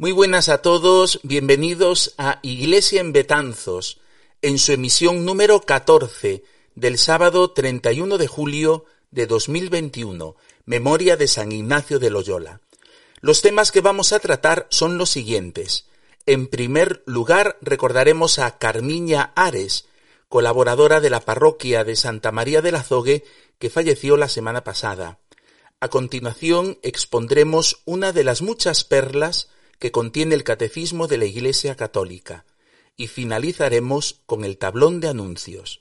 Muy buenas a todos, bienvenidos a Iglesia en Betanzos, en su emisión número 14 del sábado 31 de julio de 2021, Memoria de San Ignacio de Loyola. Los temas que vamos a tratar son los siguientes. En primer lugar, recordaremos a Carmiña Ares, colaboradora de la parroquia de Santa María del Azogue, que falleció la semana pasada. A continuación, expondremos una de las muchas perlas que contiene el Catecismo de la Iglesia Católica, y finalizaremos con el tablón de anuncios.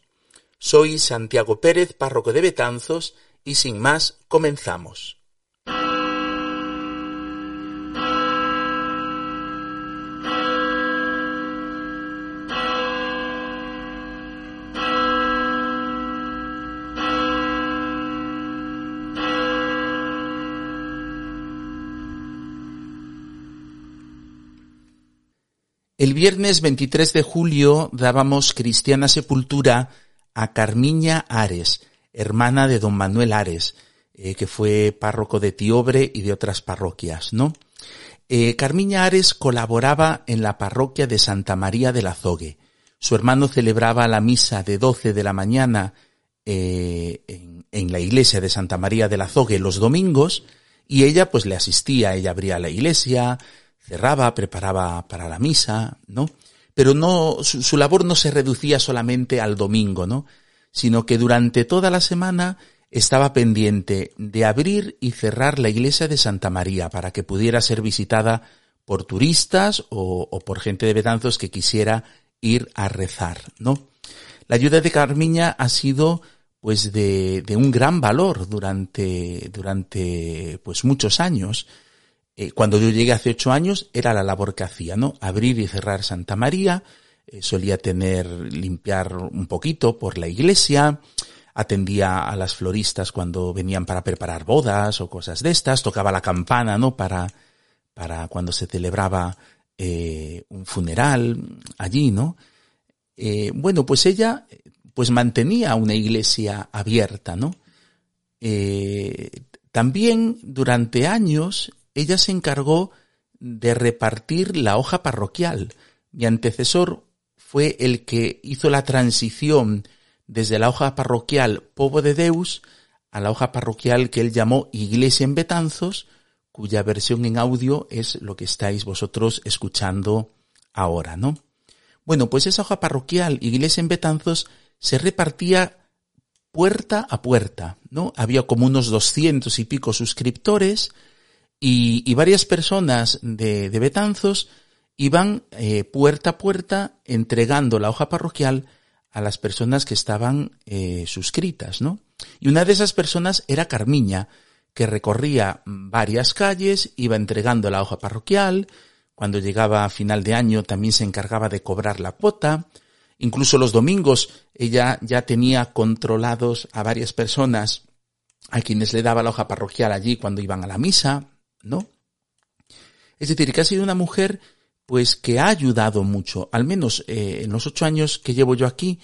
Soy Santiago Pérez, párroco de Betanzos, y sin más, comenzamos. El viernes 23 de julio dábamos cristiana sepultura a Carmiña Ares, hermana de don Manuel Ares, eh, que fue párroco de Tiobre y de otras parroquias, ¿no? Eh, Carmiña Ares colaboraba en la parroquia de Santa María del Azogue. Su hermano celebraba la misa de 12 de la mañana eh, en, en, la iglesia de Santa María del Azogue los domingos y ella pues le asistía, ella abría la iglesia, cerraba, preparaba para la misa, ¿no? Pero no, su, labor no se reducía solamente al domingo, ¿no? Sino que durante toda la semana estaba pendiente de abrir y cerrar la iglesia de Santa María para que pudiera ser visitada por turistas o, o por gente de Betanzos que quisiera ir a rezar, ¿no? La ayuda de Carmiña ha sido pues de, de un gran valor durante, durante pues muchos años eh, cuando yo llegué hace ocho años era la labor que hacía, ¿no? Abrir y cerrar Santa María, eh, solía tener, limpiar un poquito por la iglesia, atendía a las floristas cuando venían para preparar bodas o cosas de estas, tocaba la campana, ¿no? Para, para cuando se celebraba eh, un funeral allí, ¿no? Eh, bueno, pues ella, pues mantenía una iglesia abierta, ¿no? Eh, también durante años ella se encargó de repartir la hoja parroquial. Mi antecesor fue el que hizo la transición desde la hoja parroquial Povo de Deus a la hoja parroquial que él llamó Iglesia en Betanzos, cuya versión en audio es lo que estáis vosotros escuchando ahora, ¿no? Bueno, pues esa hoja parroquial Iglesia en Betanzos se repartía puerta a puerta, ¿no? Había como unos doscientos y pico suscriptores, y, varias personas de, de Betanzos iban eh, puerta a puerta entregando la hoja parroquial a las personas que estaban eh, suscritas, ¿no? Y una de esas personas era Carmiña, que recorría varias calles, iba entregando la hoja parroquial, cuando llegaba a final de año también se encargaba de cobrar la cuota, incluso los domingos ella ya tenía controlados a varias personas a quienes le daba la hoja parroquial allí cuando iban a la misa, ¿no? Es decir, que ha sido una mujer pues que ha ayudado mucho, al menos eh, en los ocho años que llevo yo aquí,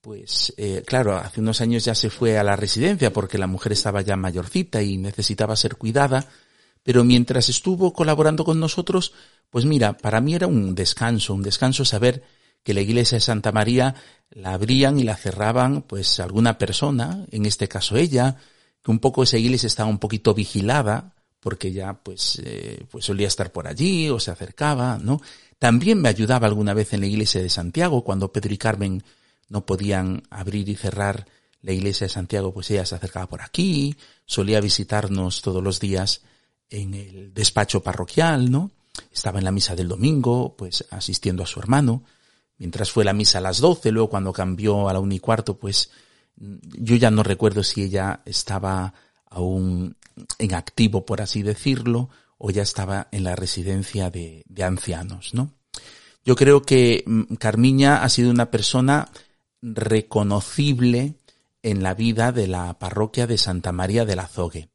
pues eh, claro, hace unos años ya se fue a la residencia porque la mujer estaba ya mayorcita y necesitaba ser cuidada, pero mientras estuvo colaborando con nosotros, pues mira, para mí era un descanso, un descanso saber que la iglesia de Santa María la abrían y la cerraban pues alguna persona, en este caso ella, que un poco esa iglesia estaba un poquito vigilada, porque ya pues, eh, pues solía estar por allí o se acercaba, ¿no? También me ayudaba alguna vez en la iglesia de Santiago, cuando Pedro y Carmen no podían abrir y cerrar la iglesia de Santiago, pues ella se acercaba por aquí, solía visitarnos todos los días en el despacho parroquial, ¿no? Estaba en la misa del domingo, pues asistiendo a su hermano, mientras fue la misa a las doce, luego cuando cambió a la una y cuarto, pues yo ya no recuerdo si ella estaba aún en activo, por así decirlo, o ya estaba en la residencia de, de ancianos, ¿no? Yo creo que mm, Carmiña ha sido una persona reconocible en la vida de la parroquia de Santa María del Azogue.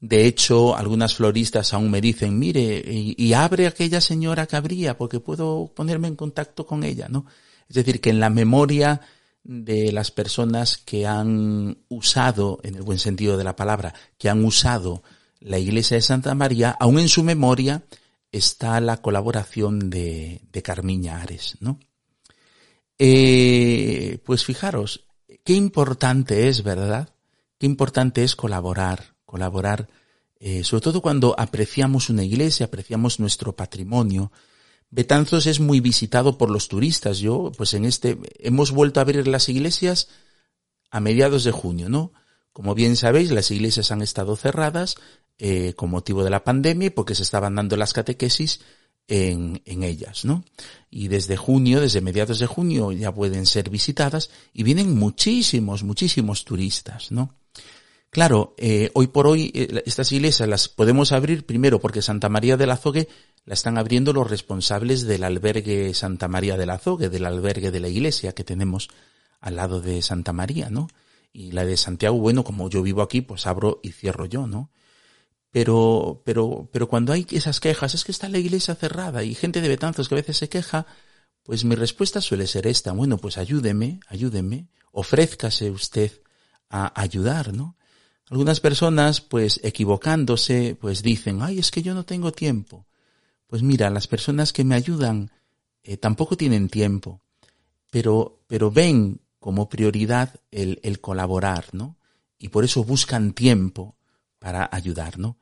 De hecho, algunas floristas aún me dicen, mire, y, abre aquella señora que porque puedo ponerme en contacto con ella, ¿no? Es decir, que en la memoria de las personas que han usado, en el buen sentido de la palabra, que han usado la iglesia de Santa María, aún en su memoria está la colaboración de, de Carmiña Ares, ¿no? Eh, pues fijaros, qué importante es, ¿verdad? Qué importante es colaborar, colaborar, eh, sobre todo cuando apreciamos una iglesia, apreciamos nuestro patrimonio. Betanzos es muy visitado por los turistas. Yo, pues en este, hemos vuelto a abrir las iglesias a mediados de junio, ¿no? Como bien sabéis, las iglesias han estado cerradas eh, con motivo de la pandemia porque se estaban dando las catequesis en, en ellas, ¿no? Y desde junio, desde mediados de junio ya pueden ser visitadas y vienen muchísimos, muchísimos turistas, ¿no? Claro, eh, hoy por hoy eh, estas iglesias las podemos abrir primero porque Santa María del Azogue la están abriendo los responsables del albergue Santa María del Azogue, del albergue de la iglesia que tenemos al lado de Santa María, ¿no? Y la de Santiago, bueno, como yo vivo aquí, pues abro y cierro yo, ¿no? Pero, pero, pero cuando hay esas quejas, es que está la iglesia cerrada y gente de Betanzos que a veces se queja, pues mi respuesta suele ser esta. Bueno, pues ayúdeme, ayúdeme, ofrézcase usted a ayudar, ¿no? Algunas personas, pues equivocándose, pues dicen, ay, es que yo no tengo tiempo. Pues mira, las personas que me ayudan eh, tampoco tienen tiempo, pero, pero ven como prioridad el, el colaborar, ¿no? Y por eso buscan tiempo para ayudar, ¿no?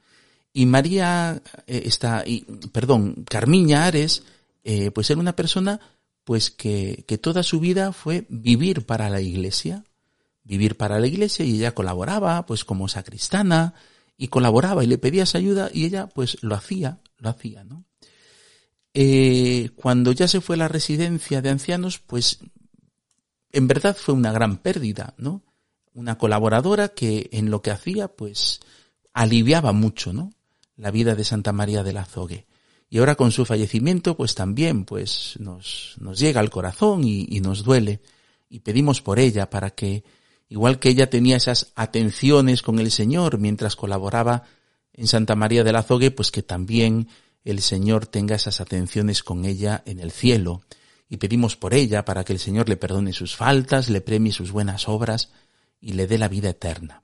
Y María eh, está, y, perdón, Carmiña Ares, eh, pues era una persona pues que, que toda su vida fue vivir para la iglesia, vivir para la iglesia y ella colaboraba pues como sacristana y colaboraba y le pedías ayuda y ella pues lo hacía, lo hacía, ¿no? Eh, cuando ya se fue a la residencia de ancianos, pues en verdad fue una gran pérdida, ¿no? Una colaboradora que en lo que hacía pues aliviaba mucho, ¿no? la vida de Santa María del Azogue. Y ahora con su fallecimiento, pues también, pues nos, nos llega al corazón y, y nos duele. Y pedimos por ella para que, igual que ella tenía esas atenciones con el Señor mientras colaboraba en Santa María del Azogue, pues que también el Señor tenga esas atenciones con ella en el cielo. Y pedimos por ella para que el Señor le perdone sus faltas, le premie sus buenas obras y le dé la vida eterna.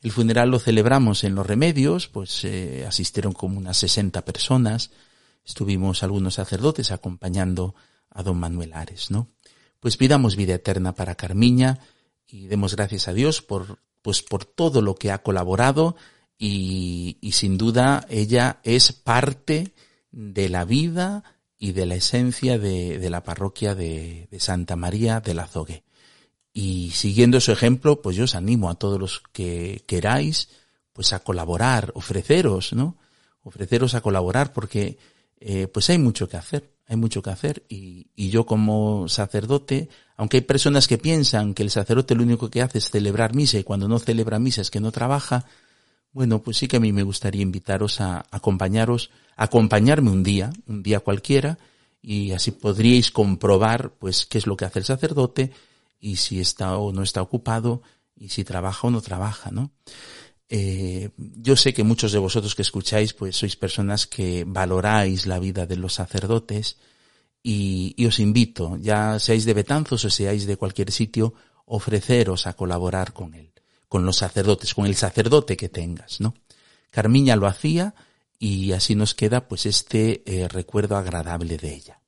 El funeral lo celebramos en Los Remedios, pues eh, asistieron como unas 60 personas, estuvimos algunos sacerdotes acompañando a don Manuel Ares, ¿no? Pues pidamos vida eterna para Carmiña y demos gracias a Dios por, pues por todo lo que ha colaborado y, y sin duda ella es parte de la vida y de la esencia de, de la parroquia de, de, Santa María del Azogue. Y siguiendo su ejemplo, pues yo os animo a todos los que queráis, pues a colaborar, ofreceros, ¿no? Ofreceros a colaborar porque, eh, pues hay mucho que hacer, hay mucho que hacer. Y, y yo como sacerdote, aunque hay personas que piensan que el sacerdote lo único que hace es celebrar misa y cuando no celebra misa es que no trabaja, bueno, pues sí que a mí me gustaría invitaros a acompañaros, acompañarme un día, un día cualquiera, y así podríais comprobar, pues, qué es lo que hace el sacerdote, y si está o no está ocupado y si trabaja o no trabaja, ¿no? Eh, yo sé que muchos de vosotros que escucháis, pues sois personas que valoráis la vida de los sacerdotes y, os invito, ya seáis de Betanzos o seáis de cualquier sitio, ofreceros a colaborar con él, con los sacerdotes, con el sacerdote que tengas, ¿no? Carmiña lo hacía y así nos queda pues este eh, recuerdo agradable de ella.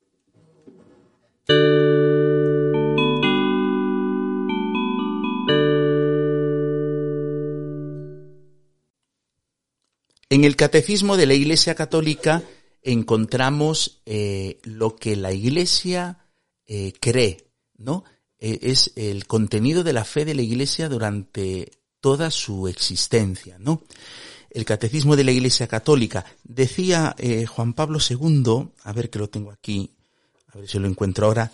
En el catecismo de la Iglesia Católica encontramos eh, lo que la Iglesia eh, cree, ¿no? Eh, es el contenido de la fe de la Iglesia durante toda su existencia, ¿no? El catecismo de la Iglesia Católica decía Juan Pablo II, a ver que lo tengo aquí, a ver si lo encuentro ahora.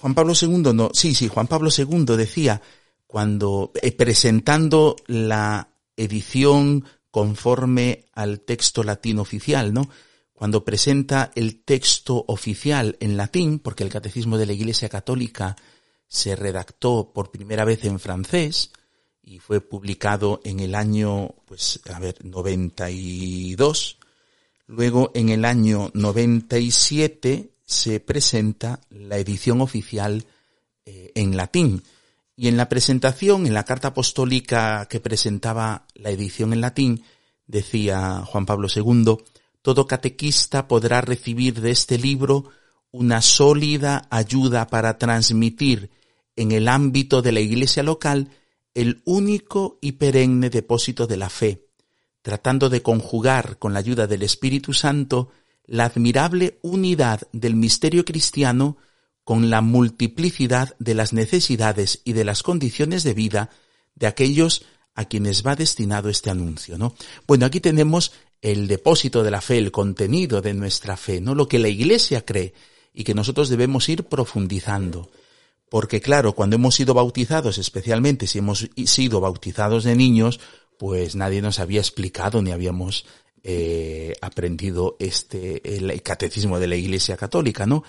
Juan Pablo II, no, sí, sí, Juan Pablo II decía cuando presentando la edición conforme al texto latino oficial, ¿no? Cuando presenta el texto oficial en latín, porque el catecismo de la Iglesia Católica se redactó por primera vez en francés y fue publicado en el año, pues, a ver, 92. Luego, en el año 97, se presenta la edición oficial eh, en latín. Y en la presentación, en la carta apostólica que presentaba la edición en latín, decía Juan Pablo II, todo catequista podrá recibir de este libro una sólida ayuda para transmitir en el ámbito de la iglesia local el único y perenne depósito de la fe, tratando de conjugar con la ayuda del Espíritu Santo la admirable unidad del misterio cristiano con la multiplicidad de las necesidades y de las condiciones de vida de aquellos a quienes va destinado este anuncio, ¿no? Bueno, aquí tenemos el depósito de la fe, el contenido de nuestra fe, ¿no? Lo que la Iglesia cree y que nosotros debemos ir profundizando. Porque claro, cuando hemos sido bautizados, especialmente si hemos sido bautizados de niños, pues nadie nos había explicado ni habíamos eh, aprendido este el catecismo de la Iglesia Católica, ¿no?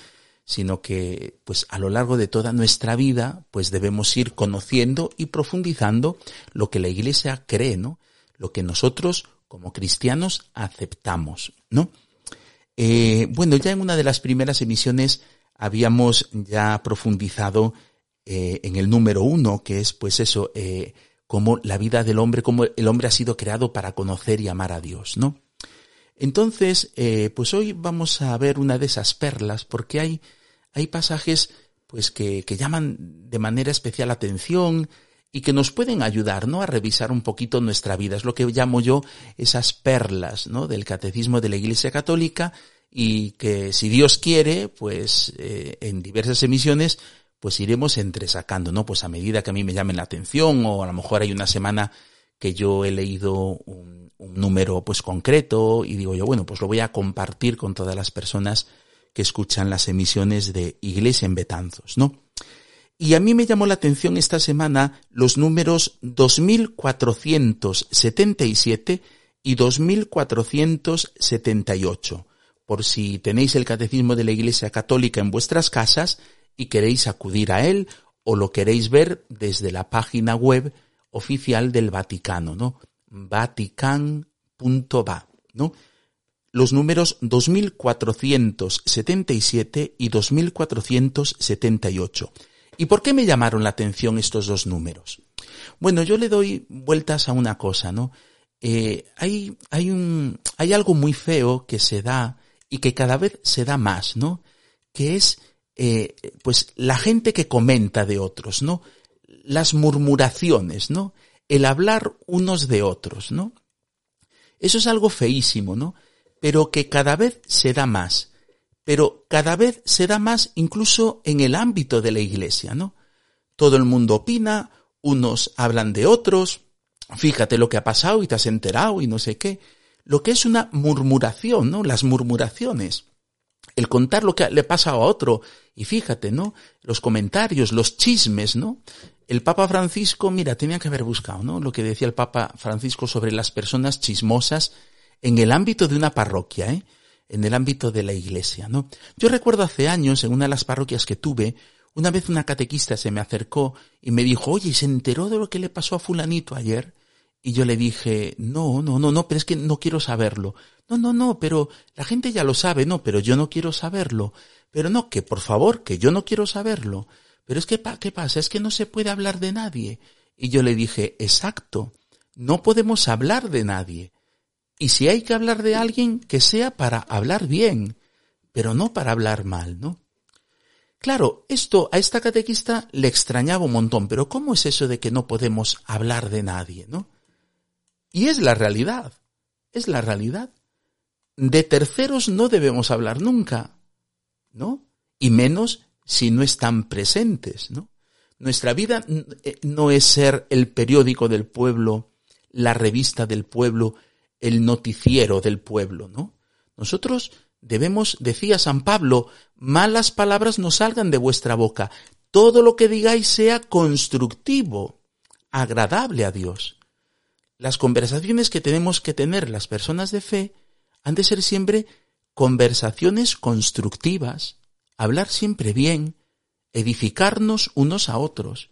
Sino que, pues a lo largo de toda nuestra vida, pues debemos ir conociendo y profundizando lo que la Iglesia cree, ¿no? Lo que nosotros como cristianos aceptamos, ¿no? Eh, bueno, ya en una de las primeras emisiones habíamos ya profundizado eh, en el número uno, que es pues eso, eh, como la vida del hombre, como el hombre ha sido creado para conocer y amar a Dios, ¿no? Entonces, eh, pues hoy vamos a ver una de esas perlas, porque hay, hay pasajes pues que, que llaman de manera especial atención y que nos pueden ayudar, ¿no? A revisar un poquito nuestra vida. Es lo que llamo yo esas perlas, ¿no? Del catecismo de la Iglesia Católica y que si Dios quiere, pues eh, en diversas emisiones, pues iremos entresacando, ¿no? Pues a medida que a mí me llamen la atención o a lo mejor hay una semana que yo he leído un, un número pues concreto y digo yo, bueno, pues lo voy a compartir con todas las personas que escuchan las emisiones de Iglesia en Betanzos, ¿no? Y a mí me llamó la atención esta semana los números 2477 y 2478 por si tenéis el catecismo de la Iglesia Católica en vuestras casas y queréis acudir a él o lo queréis ver desde la página web oficial del Vaticano, ¿no? vatican.va, ¿no? Los números 2477 y 2478. ¿Y por qué me llamaron la atención estos dos números? Bueno, yo le doy vueltas a una cosa, ¿no? Eh, hay, hay un, hay algo muy feo que se da y que cada vez se da más, ¿no? Que es, eh, pues, la gente que comenta de otros, ¿no? Las murmuraciones, ¿no? El hablar unos de otros, ¿no? Eso es algo feísimo, ¿no? Pero que cada vez se da más. Pero cada vez se da más incluso en el ámbito de la iglesia, ¿no? Todo el mundo opina, unos hablan de otros, fíjate lo que ha pasado y te has enterado y no sé qué lo que es una murmuración, ¿no? Las murmuraciones. El contar lo que le pasa a otro. Y fíjate, ¿no? Los comentarios, los chismes, ¿no? El Papa Francisco, mira, tenía que haber buscado, ¿no? Lo que decía el Papa Francisco sobre las personas chismosas en el ámbito de una parroquia, ¿eh? En el ámbito de la iglesia, ¿no? Yo recuerdo hace años, en una de las parroquias que tuve, una vez una catequista se me acercó y me dijo, oye, ¿se enteró de lo que le pasó a fulanito ayer? Y yo le dije, no, no, no, no, pero es que no quiero saberlo. No, no, no, pero la gente ya lo sabe, no, pero yo no quiero saberlo. Pero no, que por favor, que yo no quiero saberlo. Pero es que, ¿qué pasa? Es que no se puede hablar de nadie. Y yo le dije, exacto, no podemos hablar de nadie. Y si hay que hablar de alguien, que sea para hablar bien, pero no para hablar mal, ¿no? Claro, esto a esta catequista le extrañaba un montón, pero ¿cómo es eso de que no podemos hablar de nadie, no? Y es la realidad, es la realidad. De terceros no debemos hablar nunca, ¿no? Y menos si no están presentes, ¿no? Nuestra vida eh, no es ser el periódico del pueblo, la revista del pueblo, el noticiero del pueblo, ¿no? Nosotros debemos, decía San Pablo, malas palabras no salgan de vuestra boca, todo lo que digáis sea constructivo, agradable a Dios. las conversaciones que tenemos que tener las personas de fe han de ser siempre conversaciones constructivas, hablar siempre bien, edificarnos unos a otros.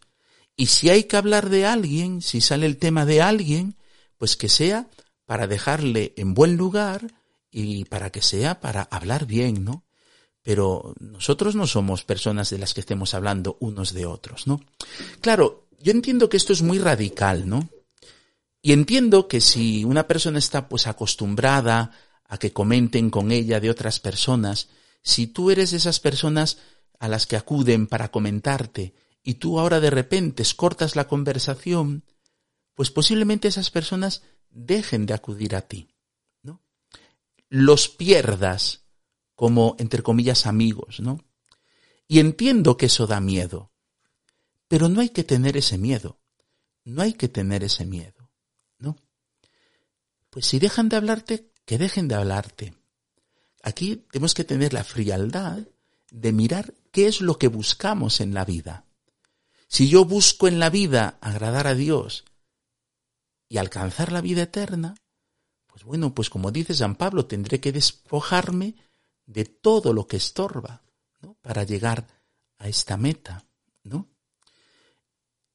Y si hay que hablar de alguien, si sale el tema de alguien, pues que sea para dejarle en buen lugar y para que sea para hablar bien, ¿no? Pero nosotros no somos personas de las que estemos hablando unos de otros, ¿no? Claro, yo entiendo que esto es muy radical, ¿no? Y entiendo que si una persona está pues acostumbrada a que comenten con ella de otras personas, si tú eres de esas personas a las que acuden para comentarte y tú ahora de repente cortas la conversación, pues posiblemente esas personas dejen de acudir a ti, ¿no? Los pierdas como, entre comillas, amigos, ¿no? Y entiendo que eso da miedo, pero no hay que tener ese miedo, no hay que tener ese miedo, ¿no? Pues si dejan de hablarte, que dejen de hablarte. Aquí tenemos que tener la frialdad de mirar qué es lo que buscamos en la vida. Si yo busco en la vida agradar a Dios y alcanzar la vida eterna, pues bueno, pues como dice San Pablo, tendré que despojarme de todo lo que estorba. Para llegar a esta meta, ¿no?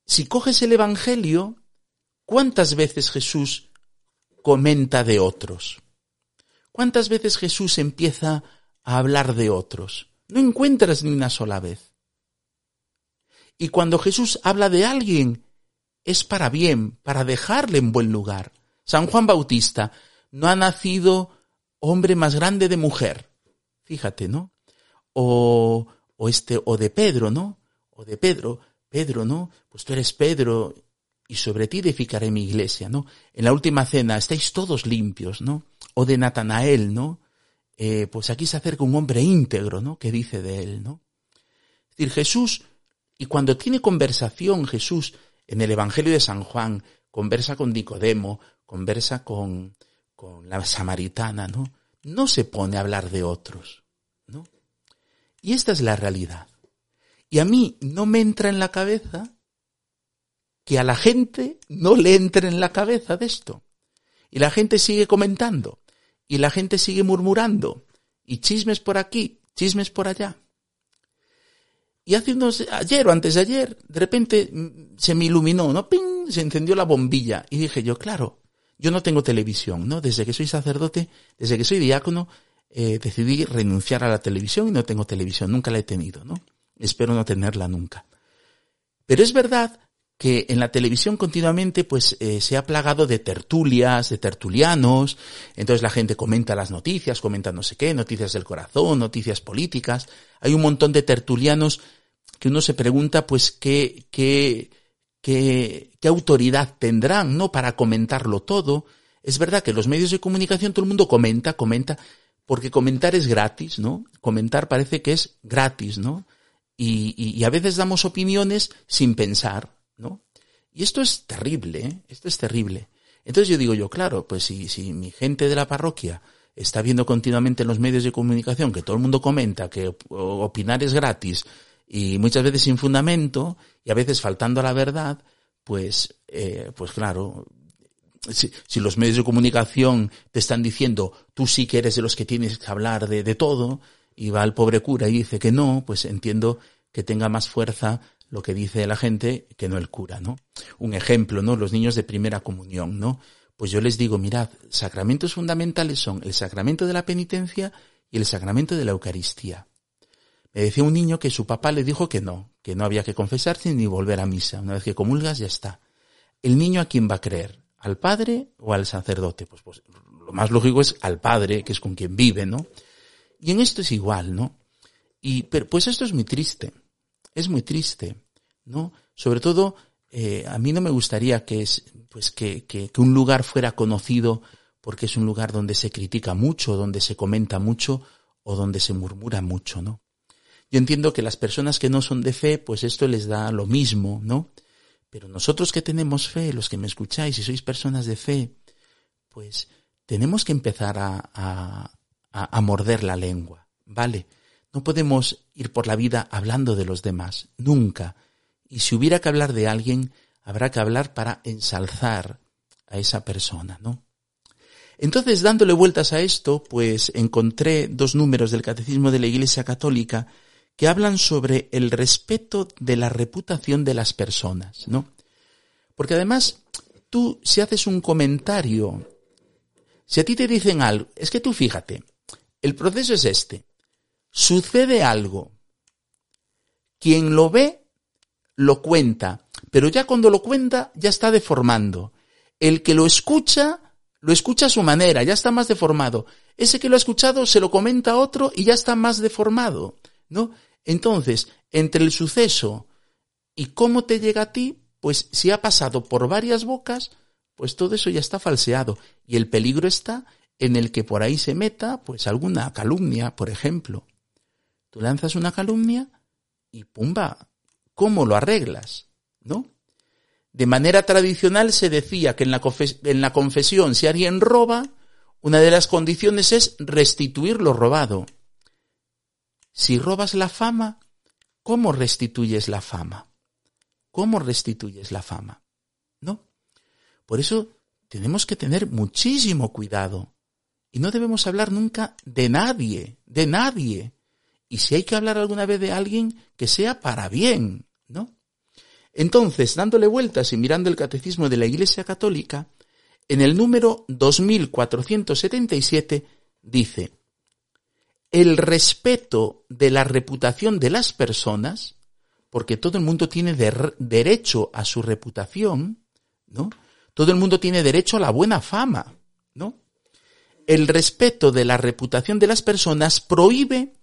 Si coges el Evangelio, ¿cuántas veces Jesús comenta de otros? ¿Cuántas veces Jesús empieza a hablar de otros? No encuentras ni una sola vez. Y cuando Jesús habla de alguien, es para bien, para dejarle en buen lugar. San Juan Bautista, no ha nacido hombre más grande de mujer. Fíjate, ¿no? O, o este, o de Pedro, ¿no? O de Pedro, Pedro, ¿no? Pues tú eres Pedro y sobre ti edificaré mi iglesia, ¿no? En la última cena estáis todos limpios, ¿no? O de Natanael, ¿no? Eh, pues aquí se acerca un hombre íntegro, ¿no? Que dice de él, ¿no? Es decir, Jesús, y cuando tiene conversación Jesús en el Evangelio de San Juan, conversa con Nicodemo, conversa con, con la samaritana, ¿no? No se pone a hablar de otros, ¿no? Y esta es la realidad. Y a mí no me entra en la cabeza que a la gente no le entre en la cabeza de esto. Y la gente sigue comentando, y la gente sigue murmurando, y chismes por aquí, chismes por allá. Y hace unos, ayer o antes de ayer, de repente mm, se me iluminó, ¿no? ¡Ping! Se encendió la bombilla. Y dije yo, claro, yo no tengo televisión, ¿no? Desde que soy sacerdote, desde que soy diácono, eh, decidí renunciar a la televisión y no tengo televisión, nunca la he tenido, ¿no? Espero no tenerla nunca. Pero es verdad que en la televisión continuamente pues eh, se ha plagado de tertulias, de tertulianos, entonces la gente comenta las noticias, comenta no sé qué, noticias del corazón, noticias políticas, hay un montón de tertulianos que uno se pregunta pues qué, qué, qué, autoridad tendrán, ¿no? Para comentarlo todo. Es verdad que los medios de comunicación todo el mundo comenta, comenta, porque comentar es gratis, ¿no? Comentar parece que es gratis, ¿no? Y, y a veces damos opiniones sin pensar, ¿no? Y esto es terrible, ¿eh? Esto es terrible. Entonces yo digo yo, claro, pues si, si mi gente de la parroquia está viendo continuamente en los medios de comunicación que todo el mundo comenta que opinar es gratis, y muchas veces sin fundamento y a veces faltando a la verdad, pues, eh, pues claro, si, los medios de comunicación te están diciendo tú sí que eres de los que tienes que hablar de, de todo y va el pobre cura y dice que no, pues entiendo que tenga más fuerza lo que dice la gente que no el cura, ¿no? Un ejemplo, ¿no? Los niños de primera comunión, ¿no? Pues yo les digo, mirad, sacramentos fundamentales son el sacramento de la penitencia y el sacramento de la Eucaristía. Me decía un niño que su papá le dijo que no, que no había que confesarse ni volver a misa. Una vez que comulgas ya está. ¿El niño a quién va a creer? ¿Al padre o al sacerdote? Pues, pues lo más lógico es al padre, que es con quien vive, ¿no? Y en esto es igual, ¿no? Y pero, pues esto es muy triste. Es muy triste, ¿no? Sobre todo, eh, a mí no me gustaría que es, pues que, que, un lugar fuera conocido porque es un lugar donde se critica mucho, donde se comenta mucho o donde se murmura mucho, ¿no? Yo entiendo que las personas que no son de fe, pues esto les da lo mismo, ¿no? Pero nosotros que tenemos fe, los que me escucháis y sois personas de fe, pues tenemos que empezar a, a, a, morder la lengua, ¿vale? No podemos ir por la vida hablando de los demás, nunca. Y si hubiera que hablar de alguien, habrá que hablar para ensalzar a esa persona, ¿no? Entonces, dándole vueltas a esto, pues encontré dos números del Catecismo de la Iglesia Católica que hablan sobre el respeto de la reputación de las personas, ¿no? Porque además, tú si haces un comentario, si a ti te dicen algo, es que tú fíjate, el proceso es este. Sucede algo. Quien lo ve, lo cuenta, pero ya cuando lo cuenta, ya está deformando. El que lo escucha, lo escucha a su manera, ya está más deformado. Ese que lo ha escuchado se lo comenta a otro y ya está más deformado, ¿no? Entonces, entre el suceso y cómo te llega a ti, pues si ha pasado por varias bocas, pues todo eso ya está falseado. Y el peligro está en el que por ahí se meta, pues alguna calumnia, por ejemplo. Tú lanzas una calumnia y pumba, ¿cómo lo arreglas? ¿No? De manera tradicional se decía que en la, en la confesión si alguien roba, una de las condiciones es restituir lo robado. Si robas la fama, ¿cómo restituyes la fama? ¿Cómo restituyes la fama? ¿No? Por eso tenemos que tener muchísimo cuidado. Y no debemos hablar nunca de nadie, de nadie. Y si hay que hablar alguna vez de alguien, que sea para bien, ¿no? Entonces, dándole vueltas y mirando el catecismo de la Iglesia Católica, en el número 2477 dice, el respeto de la reputación de las personas, porque todo el mundo tiene derecho a su reputación, ¿no? Todo el mundo tiene derecho a la buena fama, ¿no? El respeto de la reputación de las personas prohíbe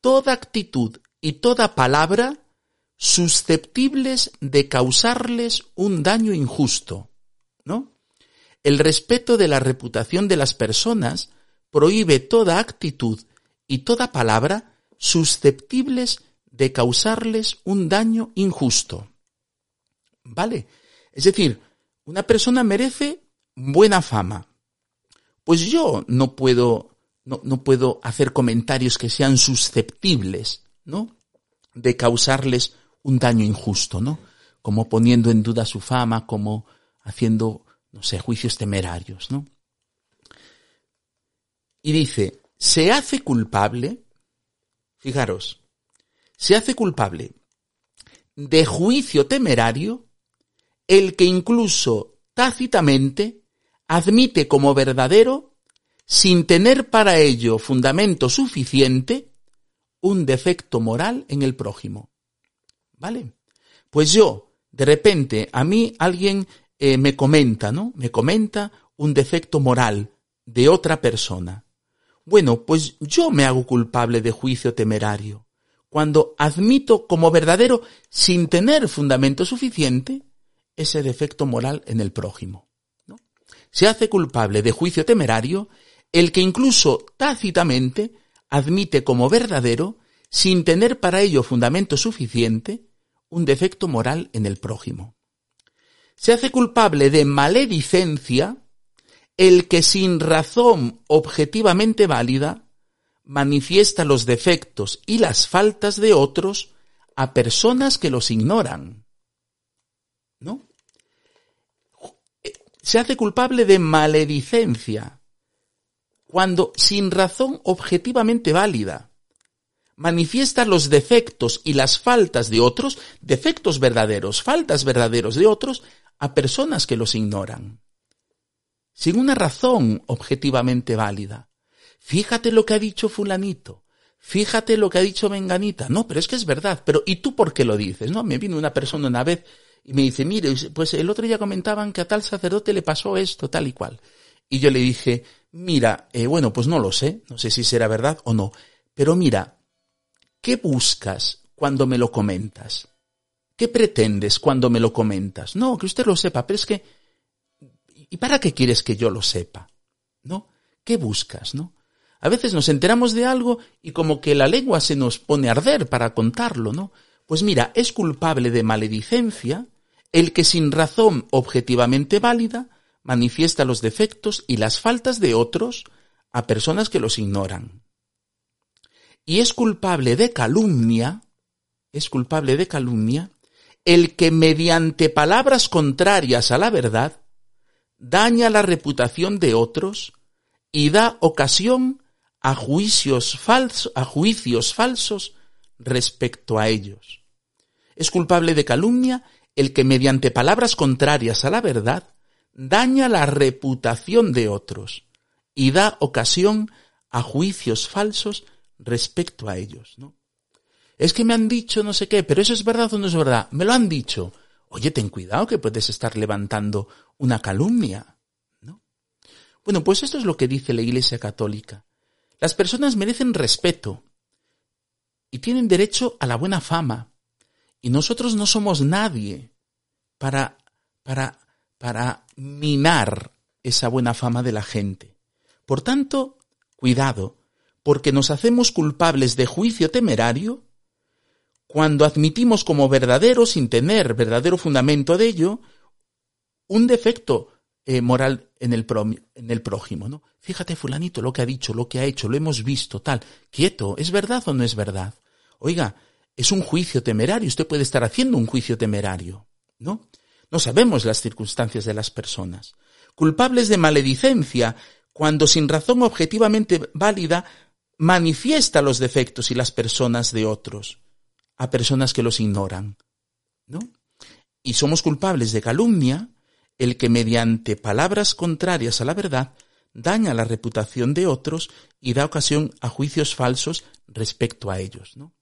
toda actitud y toda palabra susceptibles de causarles un daño injusto, ¿no? El respeto de la reputación de las personas prohíbe toda actitud y toda palabra susceptibles de causarles un daño injusto. ¿Vale? Es decir, una persona merece buena fama. Pues yo no puedo, no, no puedo hacer comentarios que sean susceptibles, ¿no? De causarles un daño injusto, ¿no? Como poniendo en duda su fama, como haciendo, no sé, juicios temerarios, ¿no? Y dice, se hace culpable, fijaros, se hace culpable de juicio temerario el que incluso tácitamente admite como verdadero, sin tener para ello fundamento suficiente, un defecto moral en el prójimo. ¿Vale? Pues yo, de repente, a mí alguien eh, me comenta, ¿no? Me comenta un defecto moral de otra persona. Bueno, pues yo me hago culpable de juicio temerario, cuando admito como verdadero, sin tener fundamento suficiente, ese defecto moral en el prójimo. ¿no? Se hace culpable de juicio temerario el que incluso tácitamente admite como verdadero, sin tener para ello fundamento suficiente, un defecto moral en el prójimo. Se hace culpable de maledicencia el que sin razón objetivamente válida manifiesta los defectos y las faltas de otros a personas que los ignoran. ¿No? Se hace culpable de maledicencia cuando sin razón objetivamente válida manifiesta los defectos y las faltas de otros, defectos verdaderos, faltas verdaderos de otros, a personas que los ignoran. Sin una razón objetivamente válida. Fíjate lo que ha dicho fulanito. Fíjate lo que ha dicho Menganita. No, pero es que es verdad. Pero ¿y tú por qué lo dices? No, me vino una persona una vez y me dice, mire, pues el otro día comentaban que a tal sacerdote le pasó esto, tal y cual. Y yo le dije, mira, eh, bueno, pues no lo sé, no sé si será verdad o no, pero mira, ¿Qué buscas cuando me lo comentas? ¿Qué pretendes cuando me lo comentas? No, que usted lo sepa, pero es que... ¿Y para qué quieres que yo lo sepa? ¿No? ¿Qué buscas, no? A veces nos enteramos de algo y como que la lengua se nos pone a arder para contarlo, ¿no? Pues mira, es culpable de maledicencia el que sin razón objetivamente válida manifiesta los defectos y las faltas de otros a personas que los ignoran y es culpable de calumnia, es culpable de calumnia, el que mediante palabras contrarias a la verdad daña la reputación de otros y da ocasión a juicios a juicios falsos respecto a ellos. Es culpable de calumnia el que mediante palabras contrarias a la verdad daña la reputación de otros y da ocasión a juicios falsos respecto a ellos, ¿no? Es que me han dicho no sé qué, pero eso es verdad o no es verdad. Me lo han dicho. Oye, ten cuidado que puedes estar levantando una calumnia, ¿no? Bueno, pues esto es lo que dice la Iglesia Católica. Las personas merecen respeto y tienen derecho a la buena fama. Y nosotros no somos nadie para, para, para minar esa buena fama de la gente. Por tanto, cuidado, porque nos hacemos culpables de juicio temerario cuando admitimos como verdadero, sin tener verdadero fundamento de ello, un defecto eh, moral en el, en el prójimo, ¿no? Fíjate, fulanito, lo que ha dicho, lo que ha hecho, lo hemos visto, tal. Quieto, ¿es verdad o no es verdad? Oiga, es un juicio temerario, usted puede estar haciendo un juicio temerario, ¿no? No sabemos las circunstancias de las personas. Culpables de maledicencia, cuando sin razón objetivamente válida manifiesta los defectos y las personas de otros a personas que los ignoran, ¿no? Y somos culpables de calumnia el que mediante palabras contrarias a la verdad daña la reputación de otros y da ocasión a juicios falsos respecto a ellos, ¿no?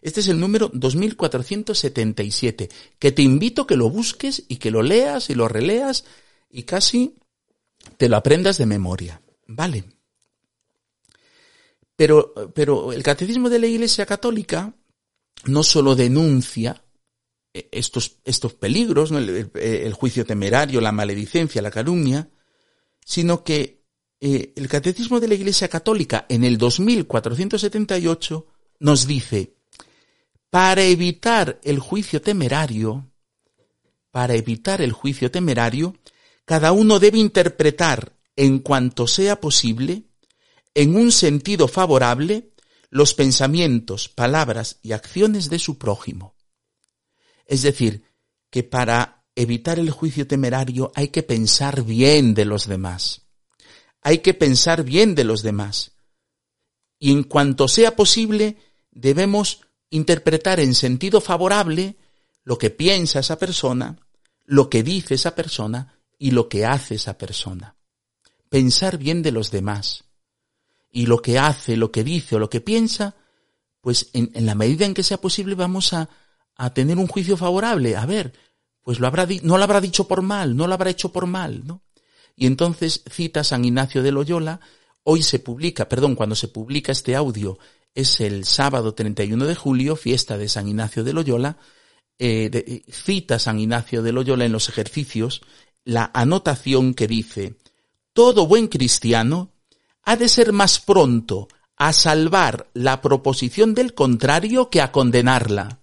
Este es el número 2477, que te invito a que lo busques y que lo leas y lo releas y casi te lo aprendas de memoria. Vale. Pero, pero el catecismo de la Iglesia Católica no solo denuncia eh, estos, estos peligros, el, juicio temerario, la maledicencia, la calumnia, sino que eh, el Catecismo de la Iglesia Católica en el 2478 nos dice, para evitar el juicio temerario, para evitar el juicio temerario, cada uno debe interpretar en cuanto sea posible, en un sentido favorable, los pensamientos, palabras y acciones de su prójimo. Es decir, que para evitar el juicio temerario hay que pensar bien de los demás. Hay que pensar bien de los demás. Y en cuanto sea posible, debemos interpretar en sentido favorable lo que piensa esa persona, lo que dice esa persona y lo que hace esa persona. Pensar bien de los demás y lo que hace, lo que dice o lo que piensa, pues en, la medida en que sea posible vamos a, tener un juicio favorable. A ver, pues lo habrá no lo habrá dicho por mal, no lo habrá hecho por mal, ¿no? Y entonces cita San Ignacio de Loyola, hoy se publica, perdón, cuando se publica este audio es el sábado 31 de julio, fiesta de San Ignacio de Loyola, eh, cita San Ignacio de Loyola en los ejercicios la anotación que dice, todo buen cristiano ha de ser más pronto a salvar la proposición del contrario que a condenarla.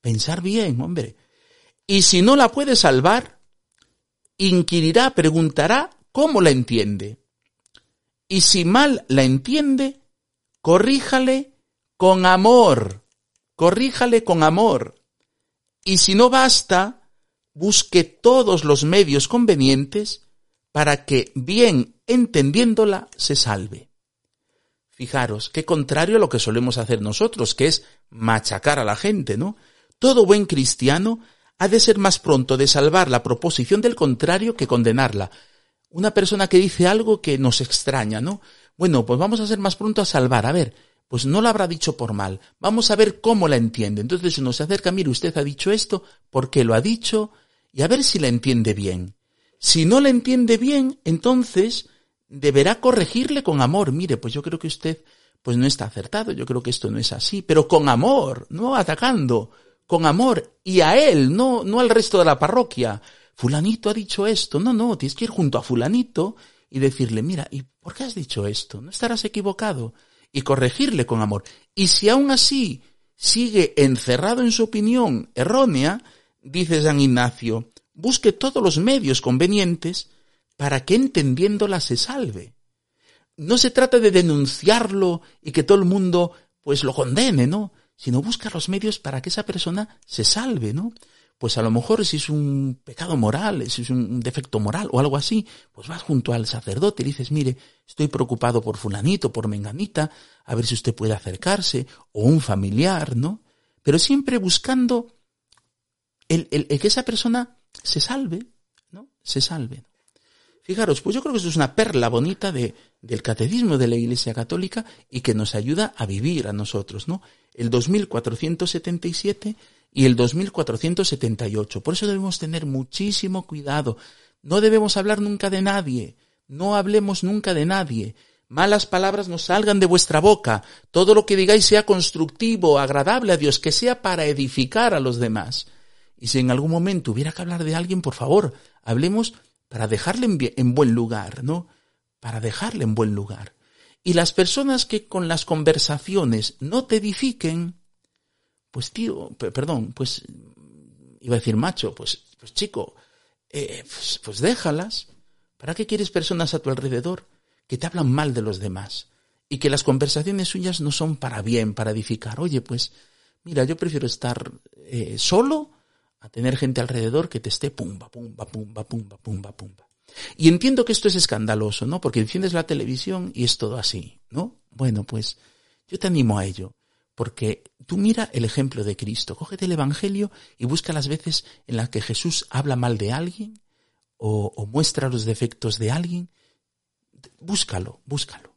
Pensar bien, hombre. Y si no la puede salvar, inquirirá, preguntará cómo la entiende. Y si mal la entiende, corríjale con amor, corríjale con amor. Y si no basta, busque todos los medios convenientes para que, bien entendiéndola, se salve. Fijaros, qué contrario a lo que solemos hacer nosotros, que es machacar a la gente, ¿no? Todo buen cristiano ha de ser más pronto de salvar la proposición del contrario que condenarla. Una persona que dice algo que nos extraña, ¿no? Bueno, pues vamos a ser más pronto a salvar. A ver, pues no la habrá dicho por mal. Vamos a ver cómo la entiende. Entonces se nos acerca, mire, usted ha dicho esto, ¿por qué lo ha dicho? Y a ver si la entiende bien. Si no la entiende bien, entonces deberá corregirle con amor. Mire, pues yo creo que usted pues no está acertado, yo creo que esto no es así, pero con amor, no atacando, con amor y a él, no no al resto de la parroquia. Fulanito ha dicho esto. No, no, tienes que ir junto a fulanito y decirle, mira, ¿y por qué has dicho esto? No estarás equivocado y corregirle con amor. Y si aún así sigue encerrado en su opinión errónea, dice San Ignacio, busque todos los medios convenientes para que entendiéndola se salve. No se trata de denunciarlo y que todo el mundo pues lo condene, ¿no? Sino busca los medios para que esa persona se salve, ¿no? Pues a lo mejor si es un pecado moral, si es un defecto moral o algo así, pues vas junto al sacerdote y dices, mire, estoy preocupado por fulanito, por menganita, a ver si usted puede acercarse, o un familiar, ¿no? Pero siempre buscando el, el, que esa persona se salve, ¿no? Se salve. Fijaros, pues yo creo que eso es una perla bonita de, del catecismo de la Iglesia Católica y que nos ayuda a vivir a nosotros, ¿no? El 2477 y el 2478. Por eso debemos tener muchísimo cuidado. No debemos hablar nunca de nadie. No hablemos nunca de nadie. Malas palabras no salgan de vuestra boca. Todo lo que digáis sea constructivo, agradable a Dios, que sea para edificar a los demás. Y si en algún momento hubiera que hablar de alguien, por favor, hablemos para dejarle en, en buen lugar, ¿no? Para dejarle en buen lugar. Y las personas que con las conversaciones no te edifiquen, pues tío, perdón, pues iba a decir macho, pues, pues chico, eh, pues, pues déjalas. ¿Para qué quieres personas a tu alrededor que te hablan mal de los demás? Y que las conversaciones suyas no son para bien, para edificar. Oye, pues, mira, yo prefiero estar eh, solo a tener gente alrededor que te esté pumba, pumba, pumba, pumba, pumba, pumba. Y entiendo que esto es escandaloso, ¿no? Porque enciendes la televisión y es todo así, ¿no? Bueno, pues yo te animo a ello. Porque tú mira el ejemplo de Cristo, cógete el Evangelio y busca las veces en las que Jesús habla mal de alguien o, muestra los defectos de alguien. Búscalo, búscalo.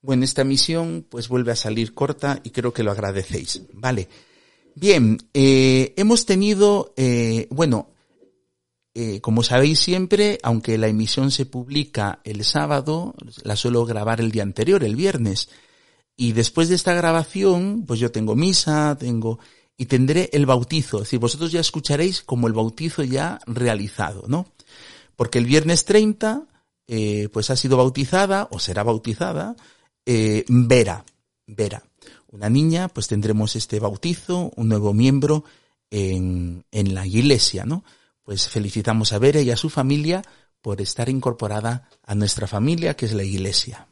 Bueno, esta misión pues vuelve a salir corta y creo que lo agradecéis. Vale. Bien, eh, hemos tenido, eh, bueno, eh, como sabéis siempre, aunque la emisión se publica el sábado, la suelo grabar el día anterior, el viernes. Y después de esta grabación, pues yo tengo misa, tengo, y tendré el bautizo. Es decir, vosotros ya escucharéis como el bautizo ya realizado, ¿no? Porque el viernes 30, eh, pues ha sido bautizada, o será bautizada, eh, Vera. Vera. Una niña, pues tendremos este bautizo, un nuevo miembro en, en la iglesia, ¿no? Pues felicitamos a Vera y a su familia por estar incorporada a nuestra familia, que es la Iglesia.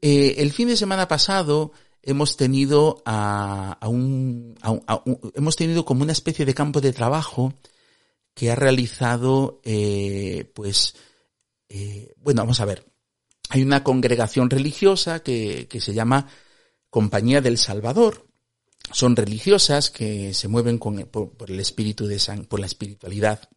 Eh, el fin de semana pasado hemos tenido a, un, hemos tenido como una especie de campo de trabajo que ha realizado, eh, pues, eh, bueno, vamos a ver. Hay una congregación religiosa que, que se llama Compañía del Salvador, son religiosas que se mueven con, por, el espíritu de San, por la espiritualidad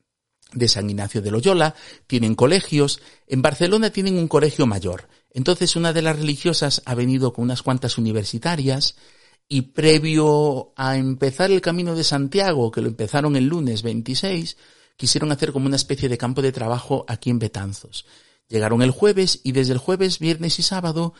de San Ignacio de Loyola, tienen colegios, en Barcelona tienen un colegio mayor. Entonces una de las religiosas ha venido con unas cuantas universitarias y previo a empezar el camino de Santiago, que lo empezaron el lunes 26, quisieron hacer como una especie de campo de trabajo aquí en Betanzos. Llegaron el jueves y desde el jueves, viernes y sábado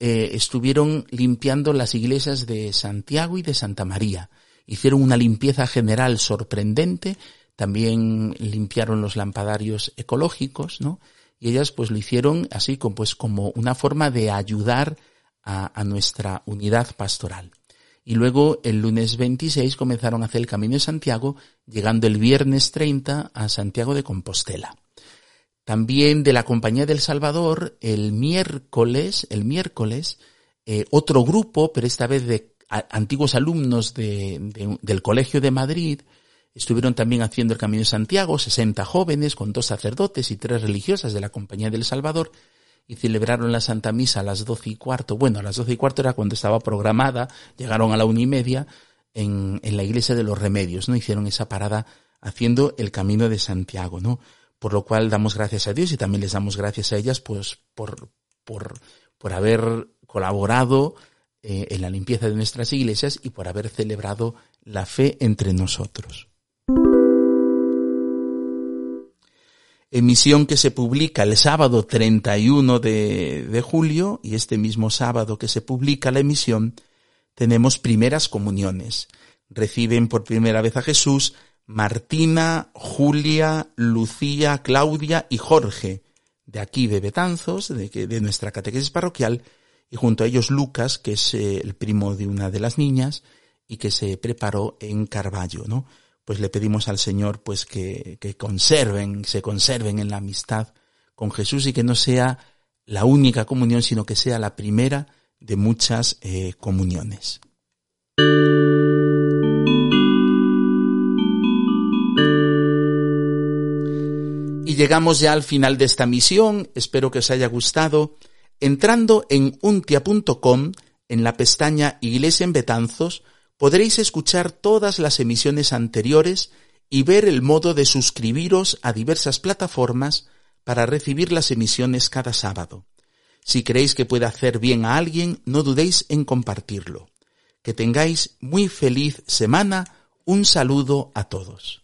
eh, estuvieron limpiando las iglesias de Santiago y de Santa María. Hicieron una limpieza general sorprendente, también limpiaron los lampadarios ecológicos, ¿no? Y ellas pues lo hicieron así como, pues, como una forma de ayudar a, a nuestra unidad pastoral. Y luego el lunes 26 comenzaron a hacer el Camino de Santiago, llegando el viernes 30 a Santiago de Compostela. También de la Compañía del Salvador, el miércoles, el miércoles, eh, otro grupo, pero esta vez de antiguos alumnos de, del Colegio de Madrid, estuvieron también haciendo el Camino de Santiago, 60 jóvenes con dos sacerdotes y tres religiosas de la Compañía del Salvador, y celebraron la Santa Misa a las doce y cuarto. Bueno, a las doce y cuarto era cuando estaba programada, llegaron a la una y media en, en la Iglesia de los Remedios, ¿no? Hicieron esa parada haciendo el Camino de Santiago, ¿no? Por lo cual damos gracias a Dios y también les damos gracias a ellas pues por, por, por haber colaborado eh, en la limpieza de nuestras iglesias y por haber celebrado la fe entre nosotros. Emisión que se publica el sábado 31 de, de julio y este mismo sábado que se publica la emisión tenemos primeras comuniones. Reciben por primera vez a Jesús Martina, Julia, Lucía, Claudia y Jorge, de aquí de Betanzos, de, de nuestra catequesis parroquial, y junto a ellos Lucas, que es eh, el primo de una de las niñas y que se preparó en Carballo, ¿no? pues le pedimos al Señor pues que, que conserven, se conserven en la amistad con Jesús y que no sea la única comunión, sino que sea la primera de muchas eh, comuniones. Llegamos ya al final de esta misión, espero que os haya gustado. Entrando en untia.com, en la pestaña Iglesia en Betanzos, podréis escuchar todas las emisiones anteriores y ver el modo de suscribiros a diversas plataformas para recibir las emisiones cada sábado. Si creéis que puede hacer bien a alguien, no dudéis en compartirlo. Que tengáis muy feliz semana. Un saludo a todos.